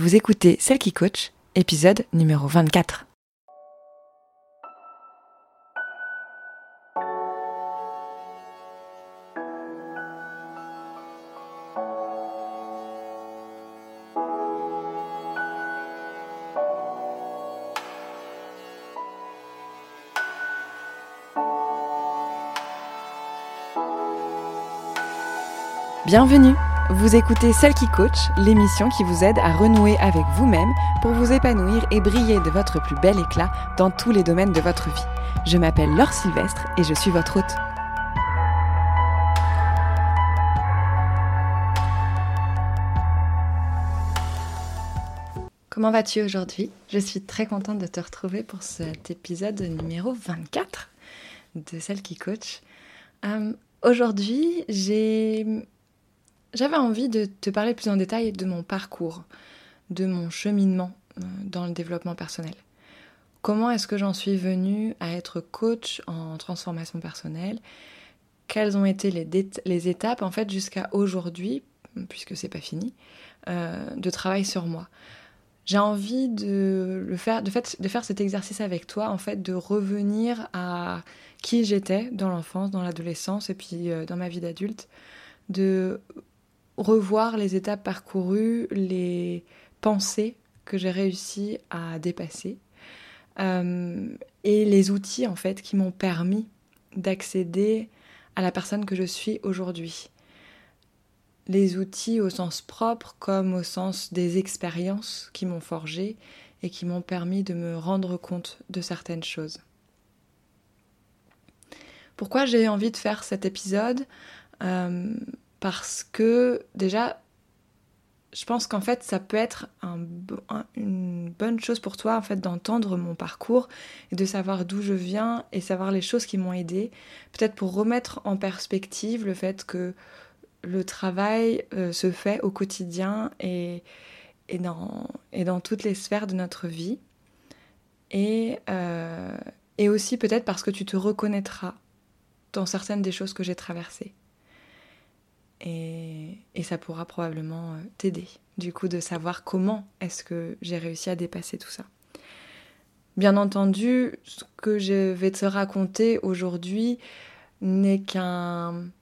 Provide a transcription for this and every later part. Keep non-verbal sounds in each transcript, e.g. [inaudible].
Vous écoutez Celle qui coach, épisode numéro 24. Bienvenue Vous écoutez Celle qui coach, l'émission qui vous aide à renouer avec vous-même pour vous épanouir et briller de votre plus bel éclat dans tous les domaines de votre vie. Je m'appelle Laure Sylvestre et je suis votre hôte. Comment vas-tu aujourd'hui? Je suis très contente de te retrouver pour cet épisode numéro 24 de Celle qui coach. Euh, aujourd'hui, j'ai j'avais envie de te parler plus en détail de mon parcours, de mon cheminement euh, dans le développement personnel. Comment est-ce que j'en suis venue à être coach en transformation personnelle? Quelles ont été les, étapes en fait jusqu'à aujourd'hui, puisque c'est pas fini, euh, de travail sur moi? J'ai envie de le faire, de, faire cet exercice avec toi, en fait, de revenir à qui j'étais dans l'enfance, dans l'adolescence et puis euh, dans ma vie d'adulte, de revoir les étapes parcourues, les pensées que j'ai réussi à dépasser euh, et les outils en fait qui m'ont permis d'accéder à la personne que je suis aujourd'hui. Les outils au sens propre comme au sens des expériences qui m'ont forgé et qui m'ont permis de me rendre compte de certaines choses. Pourquoi j'ai envie de faire cet épisode? Euh, parce que déjà, je pense qu'en fait, ça peut être une bonne chose pour toi en fait d'entendre mon parcours et de savoir d'où je viens et savoir les choses qui m'ont aidé. Peut-être pour remettre en perspective le fait que le travail euh, se fait au quotidien et, dans, toutes les sphères de notre vie. Euh, et aussi peut-être parce que tu te reconnaîtras dans certaines des choses que j'ai traversées. Et, ça pourra probablement euh, t'aider, du coup, de savoir comment est-ce que j'ai réussi à dépasser tout ça. Bien entendu, ce que je vais te raconter aujourd'hui n'est qu'une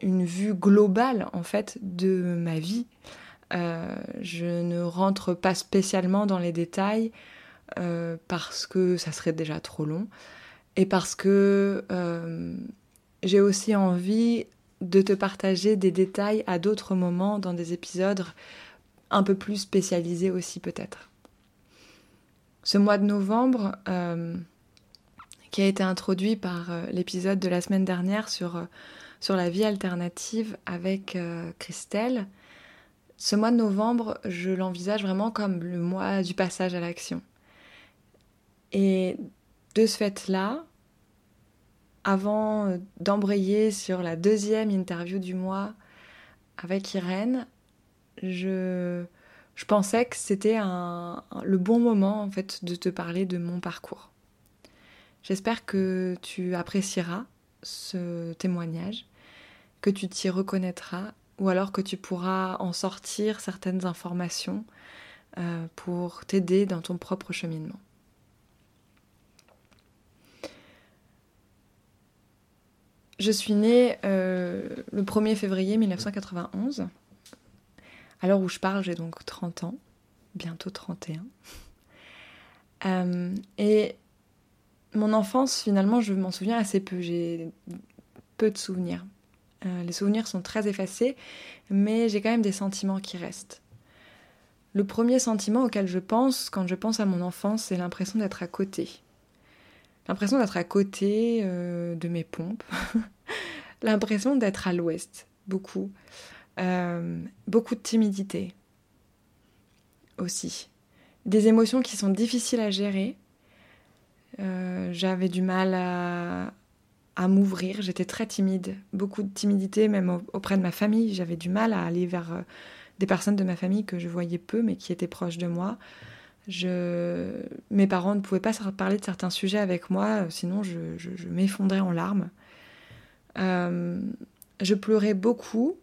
vue globale, en fait, de ma vie. Euh, je ne rentre pas spécialement dans les détails euh, parce que ça serait déjà trop long et parce que j'ai aussi envie de te partager des détails à d'autres moments dans des épisodes un peu plus spécialisés aussi peut-être. Ce mois de novembre, euh, qui a été introduit par euh, l'épisode de la semaine dernière sur, euh, sur la vie alternative avec Christelle, ce mois de novembre, je l'envisage vraiment comme le mois du passage à l'action. Et de ce fait-là, avant euh, d'embrayer sur la deuxième interview du mois avec Irène, je, je pensais que c'était le bon moment en fait de te parler de mon parcours. J'espère que tu apprécieras ce témoignage, que tu t'y reconnaîtras ou alors que tu pourras en sortir certaines informations euh, pour t'aider dans ton propre cheminement. Je suis née euh, le 1er février 1991. À l'heure où je parle, j'ai donc 30 ans, bientôt 31. Euh, et mon enfance, finalement, je m'en souviens assez peu. J'ai peu de souvenirs. Euh, les souvenirs sont très effacés, mais j'ai quand même des sentiments qui restent. Le premier sentiment auquel je pense quand je pense à mon enfance, c'est l'impression d'être à côté l'impression d'être à côté de mes pompes, [laughs] l'impression d'être à l'ouest, beaucoup. Euh, beaucoup de timidité aussi. Des émotions qui sont difficiles à gérer. Euh, j'avais du mal à, m'ouvrir, j'étais très timide, beaucoup de timidité même auprès de ma famille, j'avais du mal à aller vers des personnes de ma famille que je voyais peu mais qui étaient proches de moi. Je... Mes parents ne pouvaient pas parler de certains sujets avec moi, sinon je, m'effondrais en larmes. Euh, je pleurais beaucoup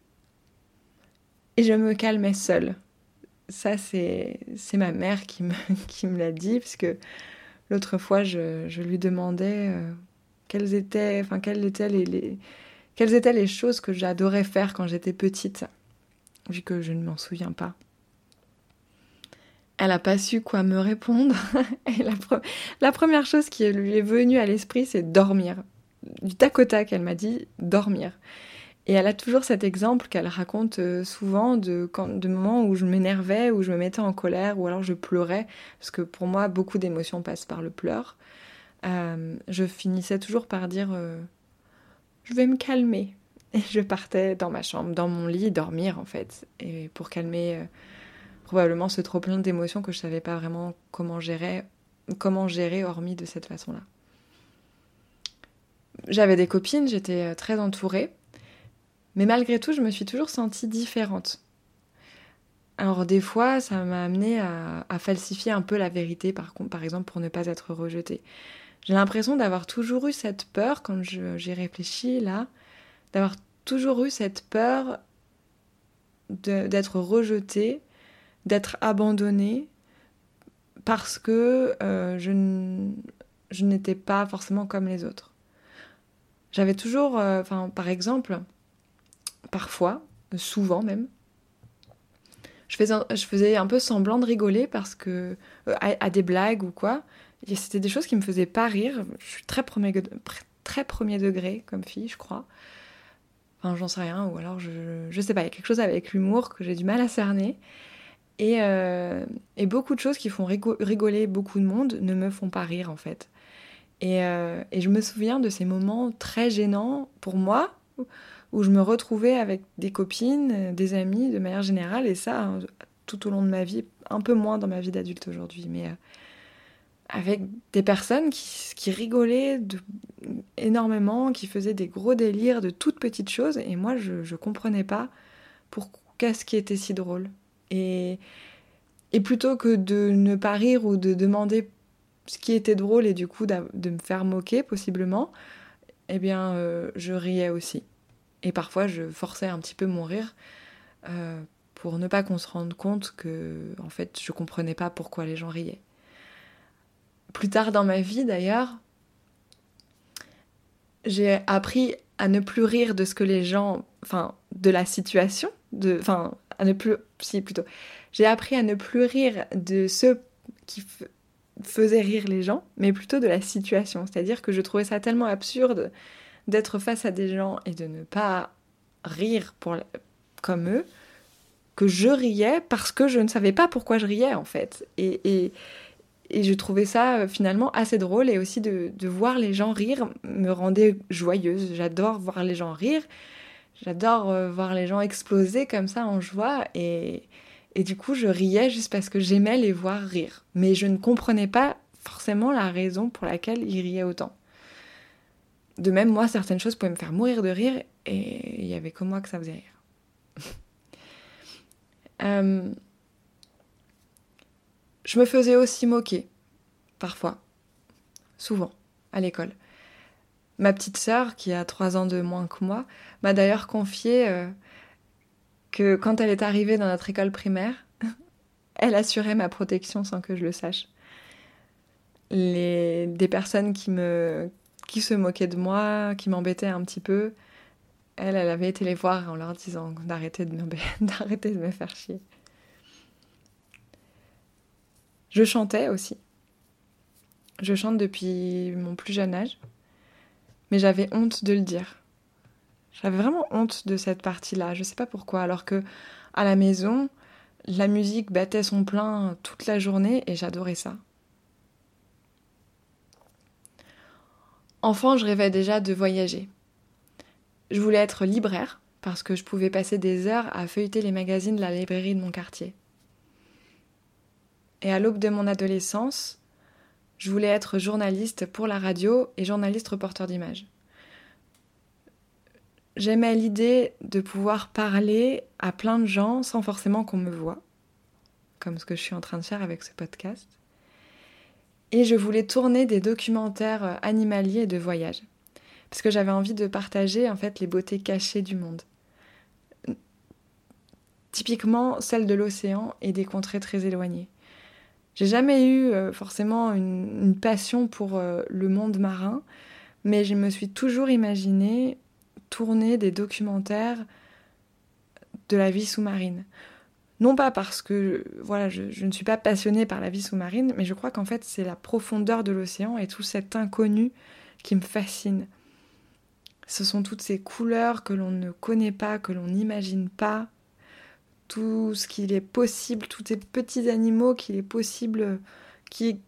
et je me calmais seule. ça, c'est ma mère qui me, [laughs] qui me l'a dit, puisque l'autre fois, je, je, lui demandais euh, quelles, étaient, enfin, quelles, étaient les, les, quelles étaient les choses que j'adorais faire quand j'étais petite, vu que je ne m'en souviens pas. Elle n'a pas su quoi me répondre. [laughs] La, première chose qui lui est venue à l'esprit, c'est dormir. Du tac au tac, elle m'a dit dormir. Et elle a toujours cet exemple qu'elle raconte euh, souvent de, quand, de moments où je m'énervais, où je me mettais en colère, ou alors je pleurais, parce que pour moi, beaucoup d'émotions passent par le pleur. Euh, je finissais toujours par dire euh, Je vais me calmer. [laughs] Et je partais dans ma chambre, dans mon lit, dormir en fait, et pour calmer probablement ce trop plein d'émotions que je savais pas vraiment comment gérer, comment gérer hormis de cette façon-là. J'avais des copines, j'étais très entourée. Mais malgré tout, je me suis toujours sentie différente. Alors des fois, ça m'a amené à, falsifier un peu la vérité, par, exemple, pour ne pas être rejetée. J'ai l'impression d'avoir toujours eu cette peur, quand j'ai réfléchi là, d'avoir toujours eu cette peur d'être rejetée, d'être abandonnée, parce que euh, je n'étais pas forcément comme les autres. J'avais toujours, euh, par exemple, parfois, souvent même. Je faisais, un peu semblant de rigoler parce que euh, à, des blagues ou quoi. C'était des choses qui me faisaient pas rire. Je suis très premier, degré comme fille, je crois. Enfin, j'en sais rien. Ou alors, je, je sais pas, il y a quelque chose avec l'humour que j'ai du mal à cerner. Et, euh, et, beaucoup de choses qui font rigoler beaucoup de monde ne me font pas rire en fait. Et, euh, et, je me souviens de ces moments très gênants pour moi où je me retrouvais avec des copines, euh, des amis de manière générale, et ça hein, tout au long de ma vie, un peu moins dans ma vie d'adulte aujourd'hui, mais euh, avec des personnes qui, rigolaient énormément, qui faisaient des gros délires de toutes petites choses, et moi je ne comprenais pas pour qu'est-ce qui était si drôle. Et, et plutôt que de ne pas rire ou de demander ce qui était drôle et du coup de me faire moquer possiblement, eh bien euh, je riais aussi. Et parfois, je forçais un petit peu mon rire euh, pour ne pas qu'on se rende compte que, en fait, je comprenais pas pourquoi les gens riaient. Plus tard dans ma vie, d'ailleurs, j'ai appris à ne plus rire de ce que les gens, enfin, de la situation, de, enfin, à ne plus, si plutôt, j'ai appris à ne plus rire de ceux qui faisaient rire les gens, mais plutôt de la situation. C'est-à-dire que je trouvais ça tellement absurde d'être face à des gens et de ne pas rire pour, comme eux, que je riais parce que je ne savais pas pourquoi je riais en fait. Et, et, et je trouvais ça euh, finalement assez drôle et aussi de, de, voir les gens rire me rendait joyeuse. J'adore voir les gens rire, j'adore euh, voir les gens exploser comme ça en joie et, et du coup je riais juste parce que j'aimais les voir rire. Mais je ne comprenais pas forcément la raison pour laquelle ils riaient autant. De même, moi, certaines choses pouvaient me faire mourir de rire et il y avait que moi que ça faisait rire. [laughs] Euh, je me faisais aussi moquer, parfois, souvent, à l'école. Ma petite sœur, qui a trois ans de moins que moi, m'a d'ailleurs confié euh, que quand elle est arrivée dans notre école primaire, [laughs] elle assurait ma protection sans que je le sache. Les, des personnes qui me, qui se moquait de moi, qui m'embêtait un petit peu. Elle, elle avait été les voir en leur disant [laughs] d'arrêter de me faire chier. Je chantais aussi. Je chante depuis mon plus jeune âge, mais j'avais honte de le dire. J'avais vraiment honte de cette partie-là. Je sais pas pourquoi. Alors que à la maison, la musique battait son plein toute la journée et j'adorais ça. Enfant, je rêvais déjà de voyager. Je voulais être libraire parce que je pouvais passer des heures à feuilleter les magazines de la librairie de mon quartier. Et à l'aube de mon adolescence, je voulais être journaliste pour la radio et journaliste reporter d'images. J'aimais l'idée de pouvoir parler à plein de gens sans forcément qu'on me voie, comme ce que je suis en train de faire avec ce podcast et je voulais tourner des documentaires euh, animaliers et de voyage parce que j'avais envie de partager en fait les beautés cachées du monde. typiquement celle de l'océan et des contrées très éloignées. J'ai jamais eu euh, forcément une, passion pour euh, le monde marin, mais je me suis toujours imaginé tourner des documentaires de la vie sous-marine. Non pas parce que voilà, je, ne suis pas passionnée par la vie sous-marine, mais je crois qu'en fait c'est la profondeur de l'océan et tout cet inconnu qui me fascine. Ce sont toutes ces couleurs que l'on ne connaît pas, que l'on n'imagine pas, tout ce qu'il est possible, tous ces petits animaux qu'il est possible, qui,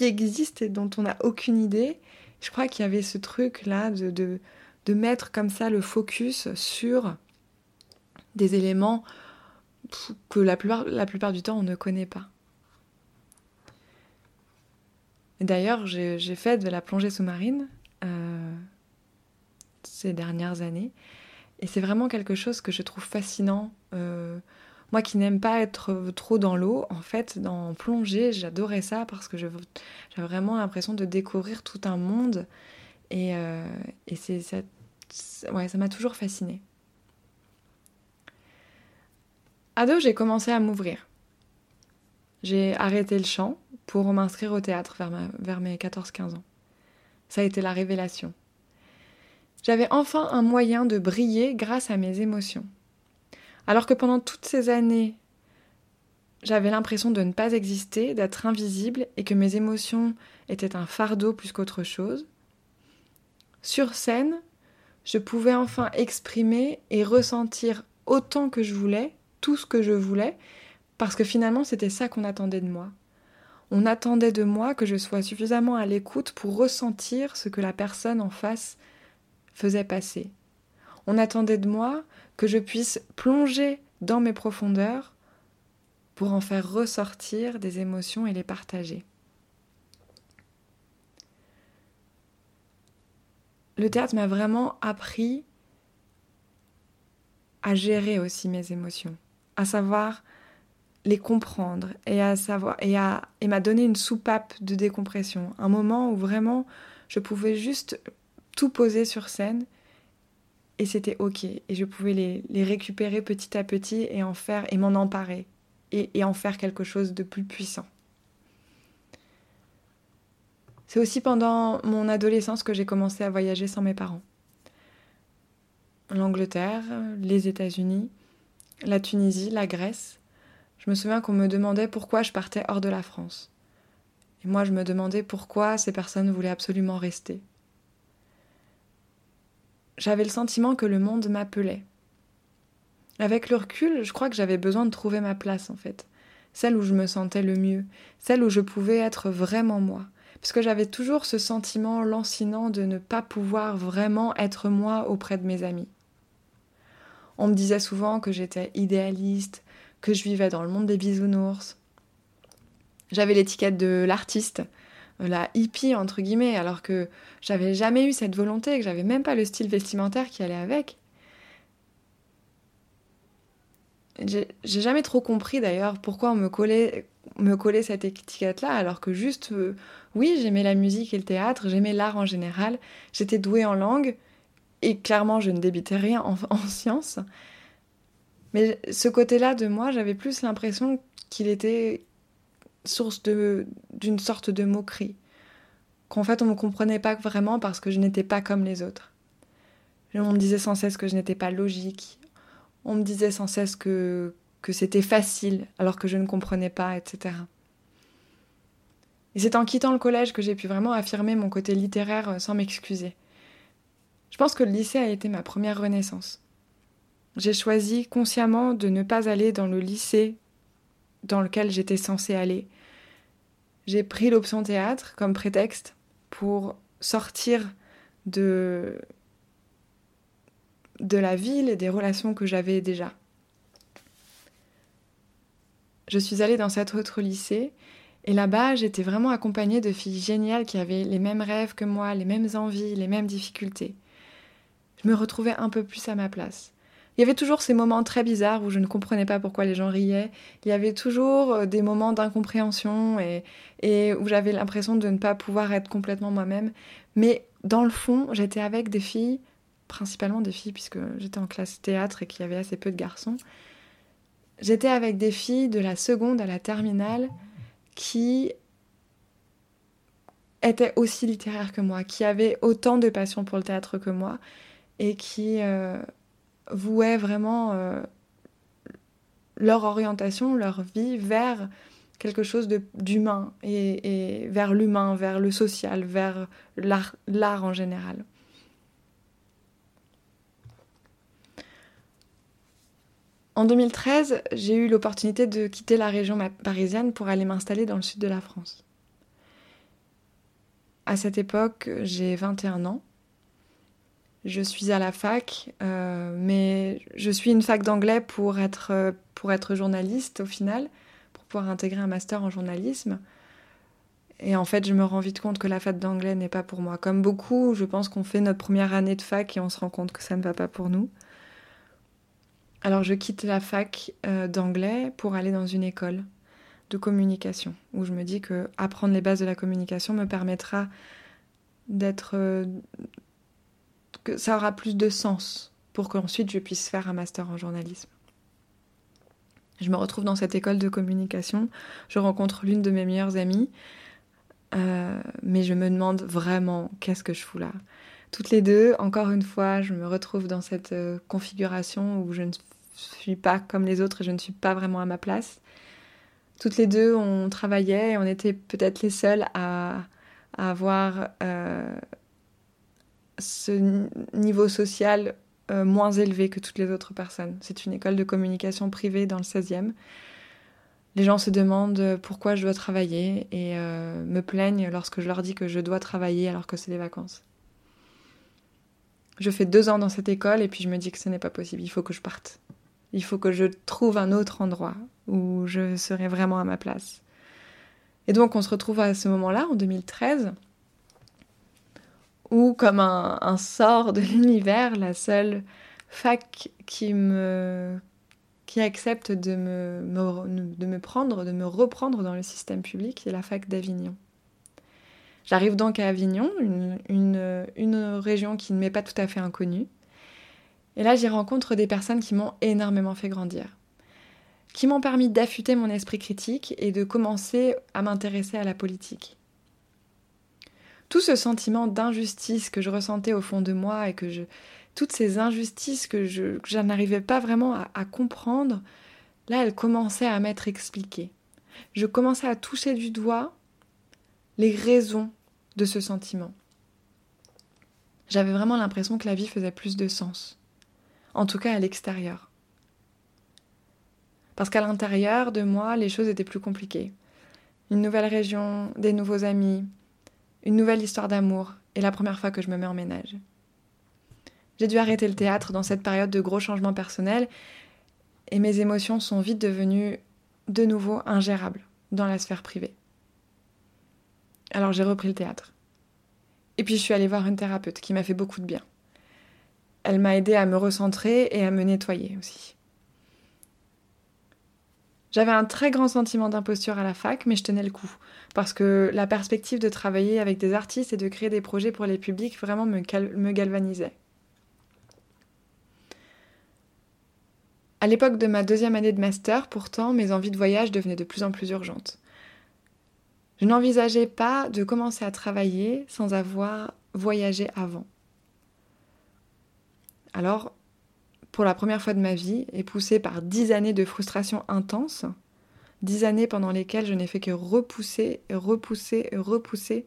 existent et dont on n'a aucune idée. Je crois qu'il y avait ce truc-là de, mettre comme ça le focus sur des éléments que la plupart, la plupart du temps on ne connaît pas. D'ailleurs, j'ai fait de la plongée sous-marine euh, ces dernières années. Et c'est vraiment quelque chose que je trouve fascinant. Euh, moi qui n'aime pas être trop dans l'eau, en fait, dans plonger, j'adorais ça parce que j'avais vraiment l'impression de découvrir tout un monde. Et, euh, c'est, ça, ouais, ça m'a toujours fasciné. Ado, j'ai commencé à m'ouvrir. J'ai arrêté le chant pour m'inscrire au théâtre vers mes 14-15 ans. Ça a été la révélation. J'avais enfin un moyen de briller grâce à mes émotions. Alors que pendant toutes ces années, j'avais l'impression de ne pas exister, d'être invisible et que mes émotions étaient un fardeau plus qu'autre chose. Sur scène, je pouvais enfin exprimer et ressentir autant que je voulais, tout ce que je voulais, parce que finalement c'était ça qu'on attendait de moi. On attendait de moi que je sois suffisamment à l'écoute pour ressentir ce que la personne en face faisait passer. On attendait de moi que je puisse plonger dans mes profondeurs pour en faire ressortir des émotions et les partager. Le théâtre m'a vraiment appris à gérer aussi mes émotions, à savoir les comprendre et à savoir et à m'a donné une soupape de décompression, un moment où vraiment je pouvais juste tout poser sur scène et c'était ok. Et je pouvais les, récupérer petit à petit et en faire et m'en emparer et, et en faire quelque chose de plus puissant. C'est aussi pendant mon adolescence que j'ai commencé à voyager sans mes parents. L'Angleterre, les États-Unis, la Tunisie, la Grèce. Je me souviens qu'on me demandait pourquoi je partais hors de la France. Et moi, je me demandais pourquoi ces personnes voulaient absolument rester j'avais le sentiment que le monde m'appelait. Avec le recul, je crois que j'avais besoin de trouver ma place en fait, celle où je me sentais le mieux, celle où je pouvais être vraiment moi, parce que j'avais toujours ce sentiment lancinant de ne pas pouvoir vraiment être moi auprès de mes amis. On me disait souvent que j'étais idéaliste, que je vivais dans le monde des bisounours. J'avais l'étiquette de l'artiste, la hippie entre guillemets, alors que j'avais jamais eu cette volonté, que j'avais même pas le style vestimentaire qui allait avec. J'ai jamais trop compris d'ailleurs pourquoi on me collait, me collait cette étiquette-là, alors que juste, euh, oui, j'aimais la musique et le théâtre, j'aimais l'art en général, j'étais douée en langue, et clairement je ne débitais rien en, [laughs] en sciences. Mais ce côté-là de moi, j'avais plus l'impression qu'il était source d'une sorte de moquerie. Qu'en fait, on ne me comprenait pas vraiment parce que je n'étais pas comme les autres. On me disait sans cesse que je n'étais pas logique. On me disait sans cesse que, que c'était facile alors que je ne comprenais pas, etc. Et c'est en quittant le collège que j'ai pu vraiment affirmer mon côté littéraire euh, sans m'excuser. Je pense que le lycée a été ma première renaissance. J'ai choisi consciemment de ne pas aller dans le lycée dans lequel j'étais censée aller. J'ai pris l'option théâtre comme prétexte pour sortir de, de la ville et des relations que j'avais déjà. Je suis allée dans cet autre lycée et là-bas, j'étais vraiment accompagnée de filles géniales qui avaient les mêmes rêves que moi, les mêmes envies, les mêmes difficultés. Je me retrouvais un peu plus à ma place. Il y avait toujours ces moments très bizarres où je ne comprenais pas pourquoi les gens riaient. Il y avait toujours euh, des moments d'incompréhension et, où j'avais l'impression de ne pas pouvoir être complètement moi-même. Mais dans le fond, j'étais avec des filles principalement des filles puisque j'étais en classe théâtre et qu'il y avait assez peu de garçons. J'étais avec des filles de la seconde à la terminale qui étaient aussi littéraires que moi, qui avaient autant de passion pour le théâtre que moi et qui euh, vouaient vraiment euh, leur orientation, leur vie vers quelque chose d'humain et, et, vers l'humain, vers le social, vers l'art en général. En 2013, j'ai eu l'opportunité de quitter la région parisienne pour aller m'installer dans le sud de la France. À cette époque, j'ai 21 ans. Je suis à la fac, euh, mais je suis une fac d'anglais pour être, euh, pour être journaliste au final, pour pouvoir intégrer un master en journalisme. Et en fait, je me rends vite compte que la fac d'anglais n'est pas pour moi. Comme beaucoup, je pense qu'on fait notre première année de fac et on se rend compte que ça ne va pas pour nous. Alors je quitte la fac euh, d'anglais pour aller dans une école de communication, où je me dis que apprendre les bases de la communication me permettra d'être... que ça aura plus de sens pour qu'ensuite je puisse faire un master en journalisme. Je me retrouve dans cette école de communication, je rencontre l'une de mes meilleures amies, euh, mais je me demande vraiment qu'est-ce que je fous là. Toutes les deux, encore une fois, je me retrouve dans cette configuration où je ne suis pas comme les autres et je ne suis pas vraiment à ma place. Toutes les deux, on travaillait et on était peut-être les seules à, avoir euh, ce niveau social euh, moins élevé que toutes les autres personnes. C'est une école de communication privée dans le 16e. Les gens se demandent pourquoi je dois travailler et euh, me plaignent lorsque je leur dis que je dois travailler alors que c'est les vacances. Je fais deux ans dans cette école et puis je me dis que ce n'est pas possible, il faut que je parte. Il faut que je trouve un autre endroit où je serai vraiment à ma place. Et donc on se retrouve à ce moment-là, en 2013, où comme un, sort de [laughs] l'univers, la seule fac qui accepte de me, de me prendre, de me reprendre dans le système public, c'est la fac d'Avignon. J'arrive donc à Avignon, une, une, une région qui ne m'est pas tout à fait inconnue. Et là, j'y rencontre des personnes qui m'ont énormément fait grandir, qui m'ont permis d'affûter mon esprit critique et de commencer à m'intéresser à la politique. Tout ce sentiment d'injustice que je ressentais au fond de moi et que je, toutes ces injustices que je, n'arrivais pas vraiment à, à comprendre, là, elles commençaient à m'être expliquées. Je commençais à toucher du doigt les raisons de ce sentiment. J'avais vraiment l'impression que la vie faisait plus de sens en tout cas à l'extérieur. Parce qu'à l'intérieur de moi, les choses étaient plus compliquées. Une nouvelle région, des nouveaux amis, une nouvelle histoire d'amour, et la première fois que je me mets en ménage. J'ai dû arrêter le théâtre dans cette période de gros changements personnels, et mes émotions sont vite devenues de nouveau ingérables dans la sphère privée. Alors j'ai repris le théâtre. Et puis je suis allée voir une thérapeute qui m'a fait beaucoup de bien. Elle m'a aidé à me recentrer et à me nettoyer aussi. J'avais un très grand sentiment d'imposture à la fac, mais je tenais le coup, parce que la perspective de travailler avec des artistes et de créer des projets pour les publics vraiment me, galvanisait. À l'époque de ma deuxième année de master, pourtant, mes envies de voyage devenaient de plus en plus urgentes. Je n'envisageais pas de commencer à travailler sans avoir voyagé avant. Alors, pour la première fois de ma vie, et poussée par dix années de frustration intense, dix années pendant lesquelles je n'ai fait que repousser, repousser, repousser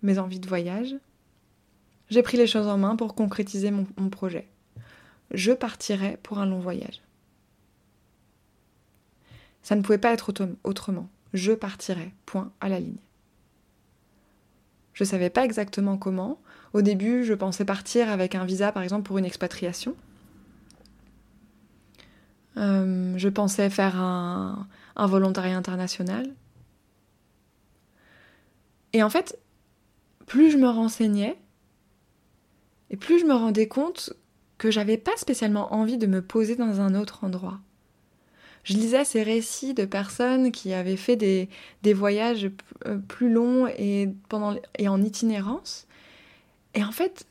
mes envies de voyage, j'ai pris les choses en main pour concrétiser mon, projet. Je partirai pour un long voyage. Ça ne pouvait pas être autrement. Je partirai, point à la ligne. Je ne savais pas exactement comment, au début, je pensais partir avec un visa, par exemple, pour une expatriation. Euh, je pensais faire un, volontariat international. Et en fait, plus je me renseignais, et plus je me rendais compte que j'avais pas spécialement envie de me poser dans un autre endroit. Je lisais ces récits de personnes qui avaient fait des, des voyages plus longs et, pendant, et en itinérance, et en fait,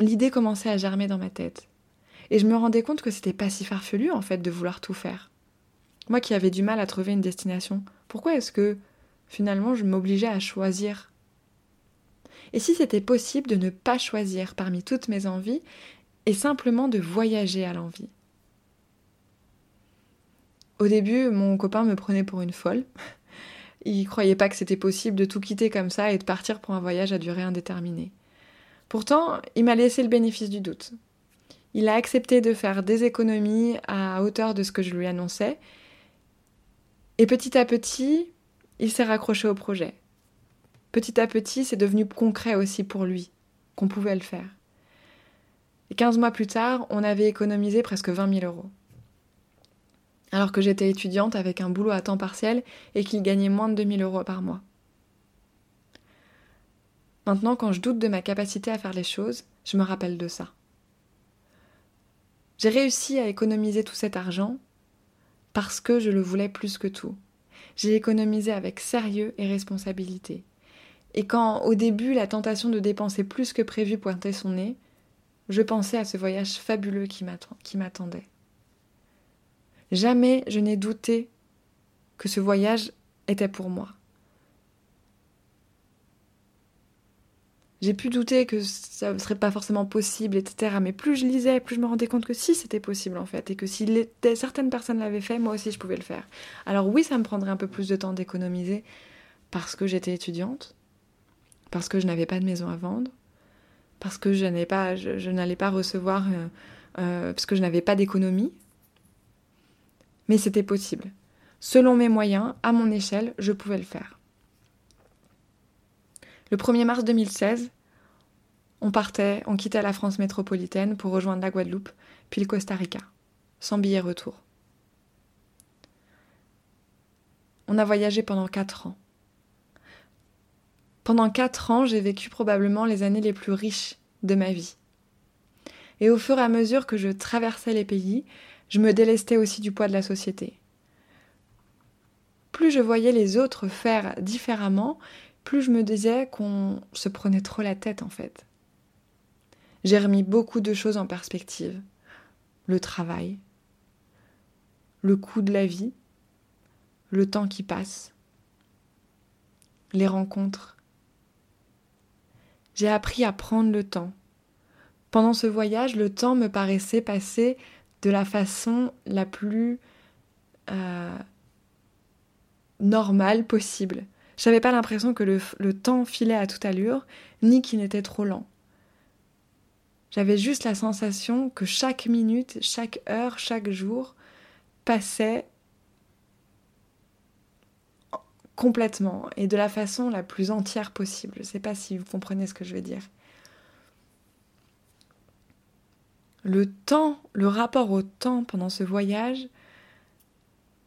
l'idée commençait à germer dans ma tête. Et je me rendais compte que c'était pas si farfelu en fait de vouloir tout faire. Moi qui avais du mal à trouver une destination, pourquoi est-ce que finalement je m'obligeais à choisir? Et si c'était possible de ne pas choisir parmi toutes mes envies et simplement de voyager à l'envie? Au début, mon copain me prenait pour une folle. [laughs] Il croyait pas que c'était possible de tout quitter comme ça et de partir pour un voyage à durée indéterminée. Pourtant, il m'a laissé le bénéfice du doute. Il a accepté de faire des économies à hauteur de ce que je lui annonçais. Et petit à petit, il s'est raccroché au projet. Petit à petit, c'est devenu concret aussi pour lui qu'on pouvait le faire. Et 15 mois plus tard, on avait économisé presque 20 000 euros. Alors que j'étais étudiante avec un boulot à temps partiel et qu'il gagnait moins de 2 000 euros par mois. Maintenant, quand je doute de ma capacité à faire les choses, je me rappelle de ça. J'ai réussi à économiser tout cet argent parce que je le voulais plus que tout. J'ai économisé avec sérieux et responsabilité. Et quand au début la tentation de dépenser plus que prévu pointait son nez, je pensais à ce voyage fabuleux qui m'attendait. Jamais je n'ai douté que ce voyage était pour moi. J'ai pu douter que ça ne serait pas forcément possible, etc. Mais plus je lisais, plus je me rendais compte que si c'était possible en fait, et que si certaines personnes l'avaient fait, moi aussi je pouvais le faire. Alors oui, ça me prendrait un peu plus de temps d'économiser parce que j'étais étudiante, parce que je n'avais pas de maison à vendre, parce que je n'allais pas, je, pas recevoir, euh, euh, parce que je n'avais pas d'économie. Mais c'était possible. Selon mes moyens, à mon échelle, je pouvais le faire. Le 1er mars 2016, on partait, on quittait la France métropolitaine pour rejoindre la Guadeloupe, puis le Costa Rica, sans billet retour. On a voyagé pendant quatre ans. Pendant quatre ans, j'ai vécu probablement les années les plus riches de ma vie. Et au fur et à mesure que je traversais les pays, je me délestais aussi du poids de la société. Plus je voyais les autres faire différemment, plus je me disais qu'on se prenait trop la tête en fait. J'ai remis beaucoup de choses en perspective. Le travail, le coût de la vie, le temps qui passe, les rencontres. J'ai appris à prendre le temps. Pendant ce voyage, le temps me paraissait passer de la façon la plus euh, normale possible. J'avais pas l'impression que le, temps filait à toute allure, ni qu'il n'était trop lent. J'avais juste la sensation que chaque minute, chaque heure, chaque jour passait complètement et de la façon la plus entière possible. Je ne sais pas si vous comprenez ce que je veux dire. Le temps, le rapport au temps pendant ce voyage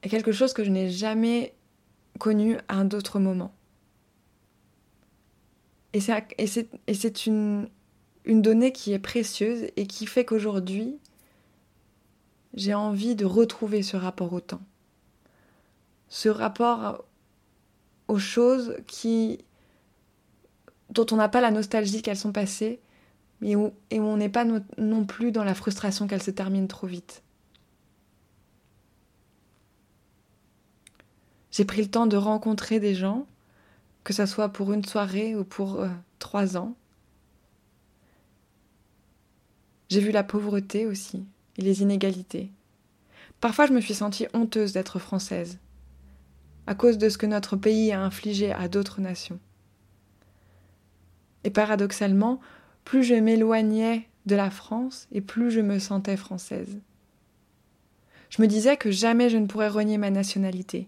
est quelque chose que je n'ai jamais connu à un autre moment. Et c'est une, une donnée qui est précieuse et qui fait qu'aujourd'hui, j'ai envie de retrouver ce rapport au temps. Ce rapport aux choses qui, dont on n'a pas la nostalgie qu'elles sont passées, mais où, et où on n'est pas non plus dans la frustration qu'elles se terminent trop vite. J'ai pris le temps de rencontrer des gens, que ce soit pour une soirée ou pour euh, trois ans. J'ai vu la pauvreté aussi et les inégalités. Parfois je me suis sentie honteuse d'être française, à cause de ce que notre pays a infligé à d'autres nations. Et paradoxalement, plus je m'éloignais de la France et plus je me sentais française. Je me disais que jamais je ne pourrais renier ma nationalité,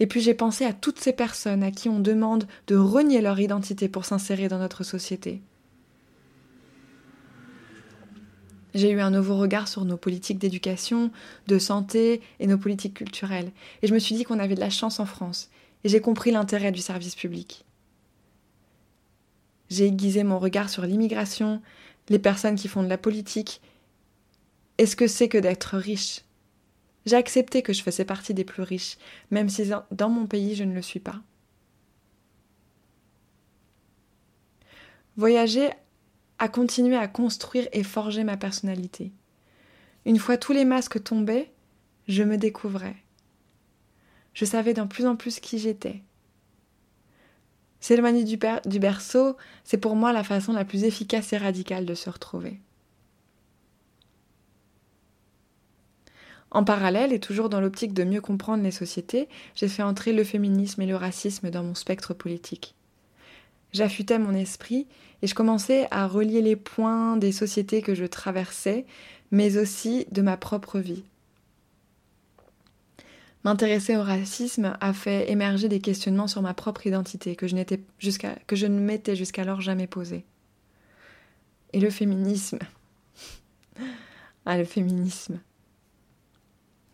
et puis j'ai pensé à toutes ces personnes à qui on demande de renier leur identité pour s'insérer dans notre société. J'ai eu un nouveau regard sur nos politiques d'éducation, de santé et nos politiques culturelles. Et je me suis dit qu'on avait de la chance en France. Et j'ai compris l'intérêt du service public. J'ai aiguisé mon regard sur l'immigration, les personnes qui font de la politique, et ce que c'est que d'être riche, j'ai accepté que je faisais partie des plus riches, même si dans mon pays je ne le suis pas. Voyager à continuer à construire et forger ma personnalité. Une fois tous les masques tombaient, je me découvrais. Je savais de plus en plus qui j'étais. S'éloigner du berceau, c'est pour moi la façon la plus efficace et radicale de se retrouver. En parallèle, et toujours dans l'optique de mieux comprendre les sociétés, j'ai fait entrer le féminisme et le racisme dans mon spectre politique. J'affûtais mon esprit et je commençais à relier les points des sociétés que je traversais, mais aussi de ma propre vie. M'intéresser au racisme a fait émerger des questionnements sur ma propre identité que je, ne m'étais jusqu'alors jamais posé. Et le féminisme. [laughs] ah, le féminisme.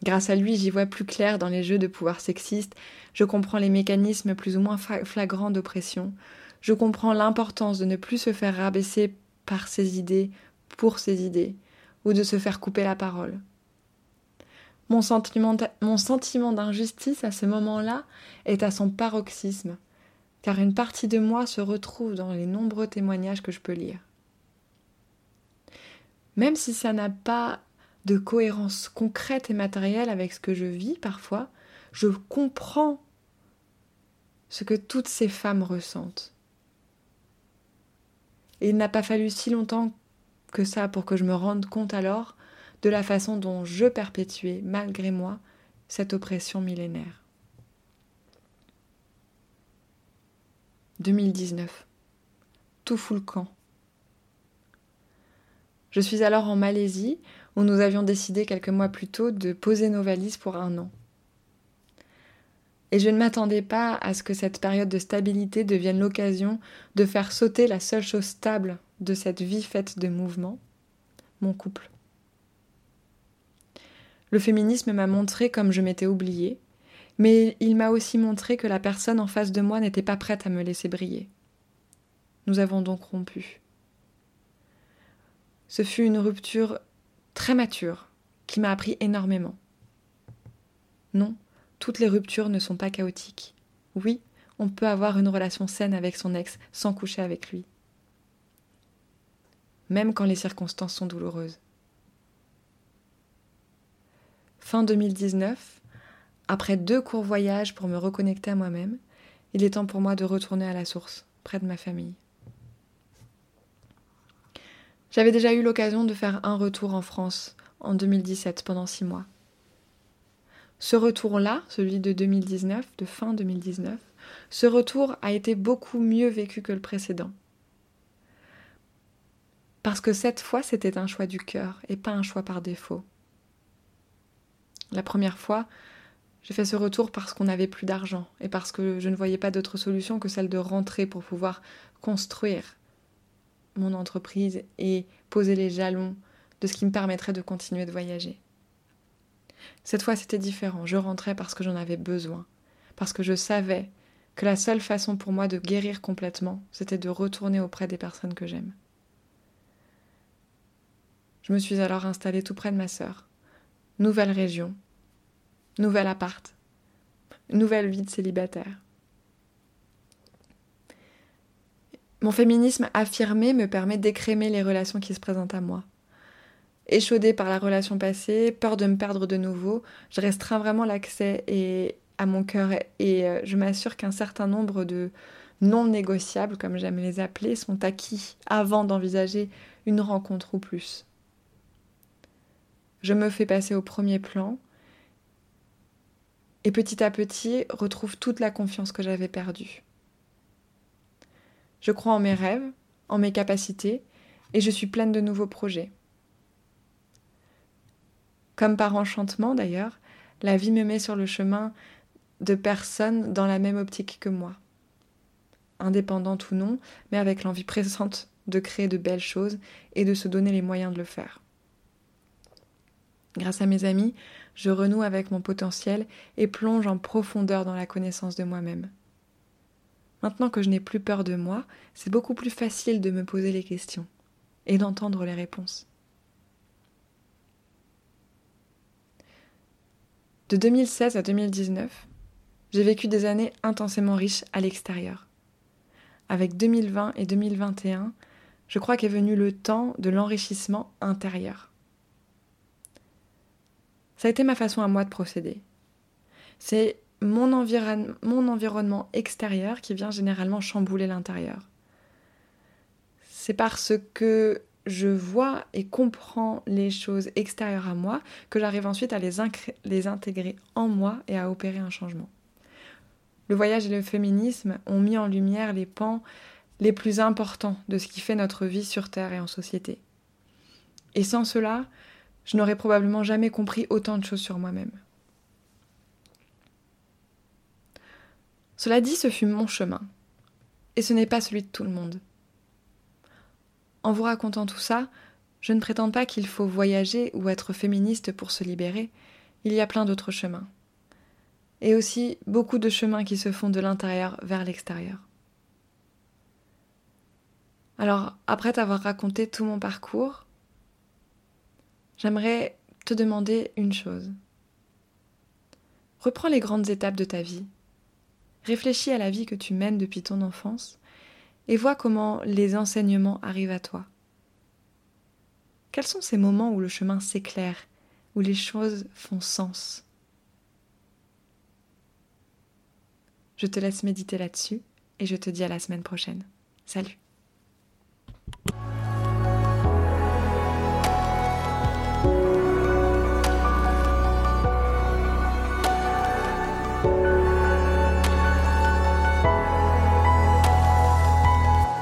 Grâce à lui, j'y vois plus clair dans les jeux de pouvoir sexiste, je comprends les mécanismes plus ou moins flagrants d'oppression, je comprends l'importance de ne plus se faire rabaisser par ses idées, pour ses idées, ou de se faire couper la parole. Mon sentiment, mon sentiment d'injustice à ce moment-là est à son paroxysme, car une partie de moi se retrouve dans les nombreux témoignages que je peux lire. Même si ça n'a pas de cohérence concrète et matérielle avec ce que je vis parfois, je comprends ce que toutes ces femmes ressentent. Et il n'a pas fallu si longtemps que ça pour que je me rende compte alors de la façon dont je perpétuais, malgré moi, cette oppression millénaire. 2019. Tout fout camp. Je suis alors en Malaisie, où nous avions décidé quelques mois plus tôt de poser nos valises pour un an. Et je ne m'attendais pas à ce que cette période de stabilité devienne l'occasion de faire sauter la seule chose stable de cette vie faite de mouvements, mon couple. Le féminisme m'a montré comme je m'étais oubliée, mais il m'a aussi montré que la personne en face de moi n'était pas prête à me laisser briller. Nous avons donc rompu. Ce fut une rupture très mature qui m'a appris énormément. Non, toutes les ruptures ne sont pas chaotiques. Oui, on peut avoir une relation saine avec son ex sans coucher avec lui. Même quand les circonstances sont douloureuses. Fin 2019, après deux courts voyages pour me reconnecter à moi-même, il est temps pour moi de retourner à la source, près de ma famille. J'avais déjà eu l'occasion de faire un retour en France en 2017 pendant six mois. Ce retour-là, celui de 2019, de fin 2019, ce retour a été beaucoup mieux vécu que le précédent. Parce que cette fois, c'était un choix du cœur et pas un choix par défaut. La première fois, j'ai fait ce retour parce qu'on n'avait plus d'argent et parce que je ne voyais pas d'autre solution que celle de rentrer pour pouvoir construire mon entreprise et poser les jalons de ce qui me permettrait de continuer de voyager. Cette fois, c'était différent. Je rentrais parce que j'en avais besoin, parce que je savais que la seule façon pour moi de guérir complètement, c'était de retourner auprès des personnes que j'aime. Je me suis alors installée tout près de ma sœur. Nouvelle région, nouvel appart, nouvelle vie de célibataire. Mon féminisme affirmé me permet d'écrémer les relations qui se présentent à moi. Échaudée par la relation passée, peur de me perdre de nouveau, je restreins vraiment l'accès à mon cœur et euh, je m'assure qu'un certain nombre de non négociables, comme j'aime les appeler, sont acquis avant d'envisager une rencontre ou plus. Je me fais passer au premier plan et petit à petit retrouve toute la confiance que j'avais perdue. Je crois en mes rêves, en mes capacités, et je suis pleine de nouveaux projets. Comme par enchantement d'ailleurs, la vie me met sur le chemin de personnes dans la même optique que moi. Indépendantes ou non, mais avec l'envie pressante de créer de belles choses et de se donner les moyens de le faire. Grâce à mes amis, je renoue avec mon potentiel et plonge en profondeur dans la connaissance de moi-même. Maintenant que je n'ai plus peur de moi, c'est beaucoup plus facile de me poser les questions et d'entendre les réponses. De 2016 à 2019, j'ai vécu des années intensément riches à l'extérieur. Avec 2020 et 2021, je crois qu'est venu le temps de l'enrichissement intérieur. Ça a été ma façon à moi de procéder. C'est mon, environnement extérieur qui vient généralement chambouler l'intérieur. C'est parce que je vois et comprends les choses extérieures à moi que j'arrive ensuite à les intégrer en moi et à opérer un changement. Le voyage et le féminisme ont mis en lumière les pans les plus importants de ce qui fait notre vie sur Terre et en société. Et sans cela, je n'aurais probablement jamais compris autant de choses sur moi-même. Cela dit, ce fut mon chemin, et ce n'est pas celui de tout le monde. En vous racontant tout ça, je ne prétends pas qu'il faut voyager ou être féministe pour se libérer, il y a plein d'autres chemins. Et aussi beaucoup de chemins qui se font de l'intérieur vers l'extérieur. Alors, après t'avoir raconté tout mon parcours, j'aimerais te demander une chose. Reprends les grandes étapes de ta vie. Réfléchis à la vie que tu mènes depuis ton enfance et vois comment les enseignements arrivent à toi. Quels sont ces moments où le chemin s'éclaire, où les choses font sens? Je te laisse méditer là-dessus et je te dis à la semaine prochaine. Salut